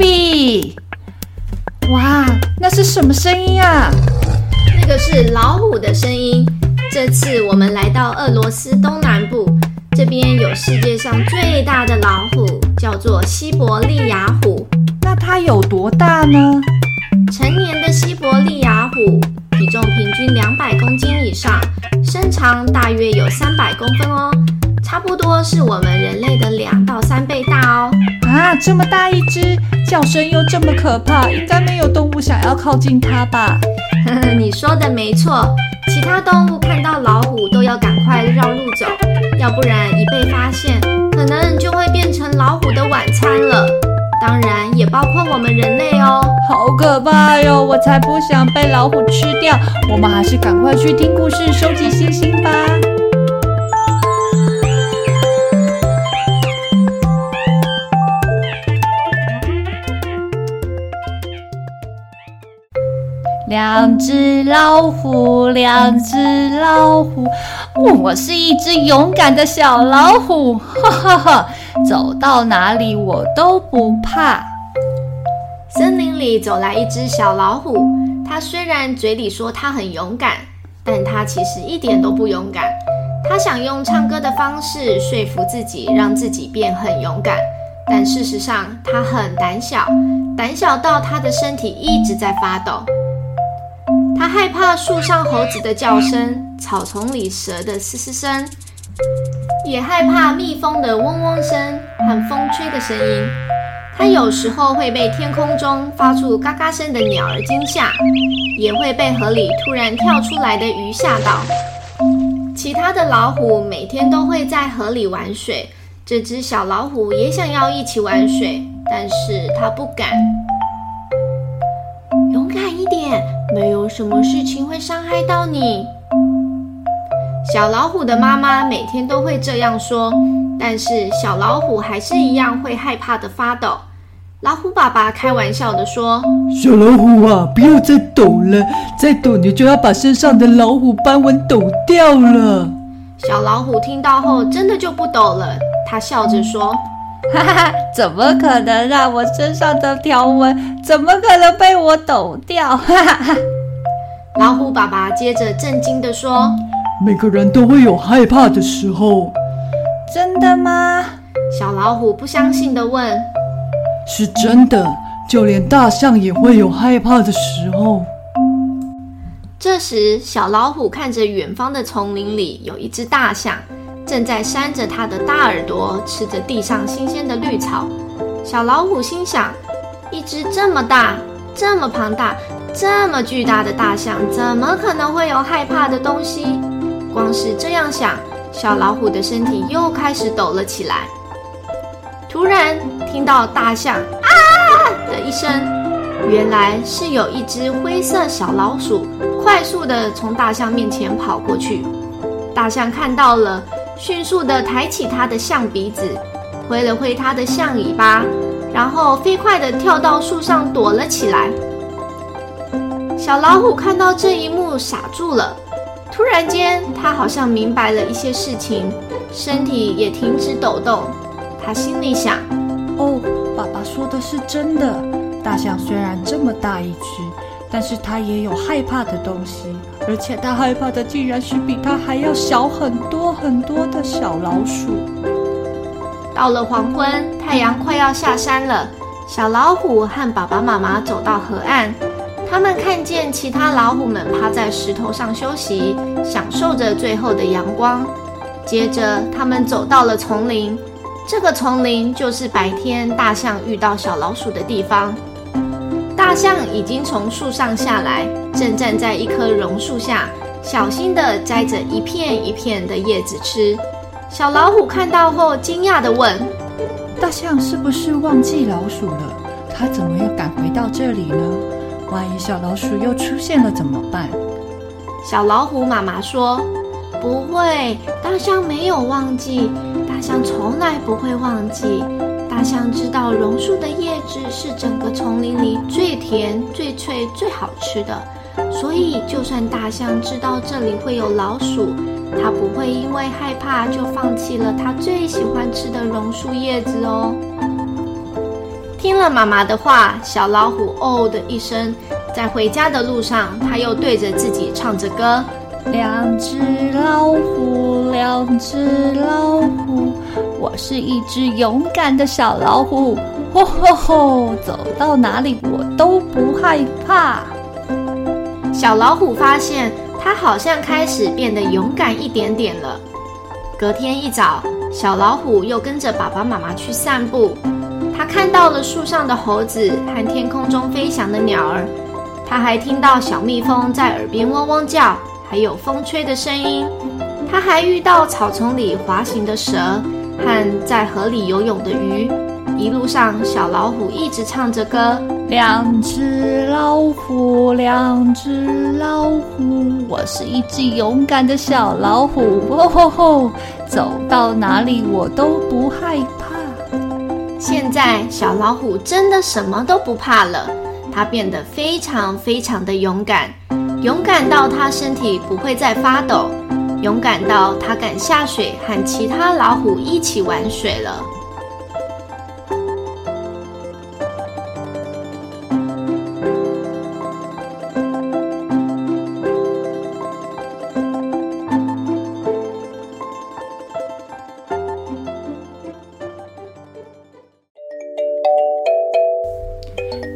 比，哇，那是什么声音啊？那个是老虎的声音。这次我们来到俄罗斯东南部，这边有世界上最大的老虎，叫做西伯利亚虎。那它有多大呢？成年的西伯利亚虎体重平均两百公斤以上，身长大约有三百公分哦，差不多是我们人类的两到三倍大哦。啊，这么大一只，叫声又这么可怕，应该没有动物想要靠近它吧？呵呵，你说的没错。其他动物看到老虎都要赶快绕路走，要不然一被发现，可能就会变成老虎的晚餐了。当然也包括我们人类哦，好可怕哟！我才不想被老虎吃掉。我们还是赶快去听故事，收集星星吧。两只老虎，两只老虎，我是一只勇敢的小老虎，哈哈哈！走到哪里我都不怕。森林里走来一只小老虎，它虽然嘴里说它很勇敢，但它其实一点都不勇敢。它想用唱歌的方式说服自己，让自己变很勇敢，但事实上它很胆小，胆小到它的身体一直在发抖。他害怕树上猴子的叫声，草丛里蛇的嘶嘶声，也害怕蜜蜂的嗡嗡声和风吹的声音。他有时候会被天空中发出嘎嘎声的鸟儿惊吓，也会被河里突然跳出来的鱼吓到。其他的老虎每天都会在河里玩水，这只小老虎也想要一起玩水，但是它不敢。勇敢一点。没有什么事情会伤害到你。小老虎的妈妈每天都会这样说，但是小老虎还是一样会害怕的发抖。老虎爸爸开玩笑的说：“小老虎啊，不要再抖了，再抖你就要把身上的老虎斑纹抖掉了。”小老虎听到后真的就不抖了，他笑着说。哈哈，怎么可能让、啊、我身上的条纹怎么可能被我抖掉？哈哈哈！老虎爸爸接着震惊地说：“每个人都会有害怕的时候，真的吗？”小老虎不相信地问：“是真的，就连大象也会有害怕的时候。”这时，小老虎看着远方的丛林里有一只大象。正在扇着它的大耳朵，吃着地上新鲜的绿草。小老虎心想：一只这么大、这么庞大、这么巨大的大象，怎么可能会有害怕的东西？光是这样想，小老虎的身体又开始抖了起来。突然听到大象“啊”的一声，原来是有一只灰色小老鼠快速地从大象面前跑过去。大象看到了。迅速地抬起它的象鼻子，挥了挥它的象尾巴，然后飞快地跳到树上躲了起来。小老虎看到这一幕傻住了，突然间，它好像明白了一些事情，身体也停止抖动。它心里想：“哦，爸爸说的是真的。大象虽然这么大一只，但是它也有害怕的东西。”而且他害怕的竟然是比他还要小很多很多的小老鼠。到了黄昏，太阳快要下山了。小老虎和爸爸妈妈走到河岸，他们看见其他老虎们趴在石头上休息，享受着最后的阳光。接着，他们走到了丛林，这个丛林就是白天大象遇到小老鼠的地方。大象已经从树上下来，正站在一棵榕树下，小心地摘着一片一片的叶子吃。小老虎看到后，惊讶地问：“大象是不是忘记老鼠了？它怎么又赶回到这里呢？万一小老鼠又出现了怎么办？”小老虎妈妈说：“不会，大象没有忘记，大象从来不会忘记。大象知道榕树的叶子是整个丛林里最甜、最脆、最好吃的。”所以，就算大象知道这里会有老鼠，它不会因为害怕就放弃了它最喜欢吃的榕树叶子哦。听了妈妈的话，小老虎哦的一声，在回家的路上，它又对着自己唱着歌：两只老虎，两只老虎，我是一只勇敢的小老虎，吼吼吼，走到哪里我都不害怕。小老虎发现，它好像开始变得勇敢一点点了。隔天一早，小老虎又跟着爸爸妈妈去散步。它看到了树上的猴子和天空中飞翔的鸟儿，它还听到小蜜蜂在耳边嗡嗡叫，还有风吹的声音。他还遇到草丛里滑行的蛇和在河里游泳的鱼。一路上，小老虎一直唱着歌。两只老虎，两只老虎，我是一只勇敢的小老虎，吼吼吼，走到哪里我都不害怕。现在，小老虎真的什么都不怕了，它变得非常非常的勇敢，勇敢到它身体不会再发抖，勇敢到它敢下水和其他老虎一起玩水了。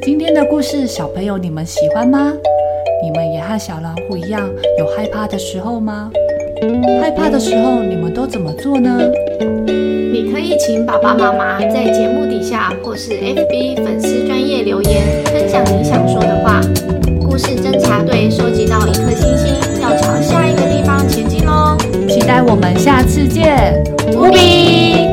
今天的故事，小朋友你们喜欢吗？你们也和小老虎一样有害怕的时候吗？害怕的时候你们都怎么做呢？你可以请爸爸妈妈在节目底下或是 FB 粉丝专业留言，分享你想说的话。故事侦查队收集到一颗星星，要朝下一个地方前进喽！期待我们下次见，无比。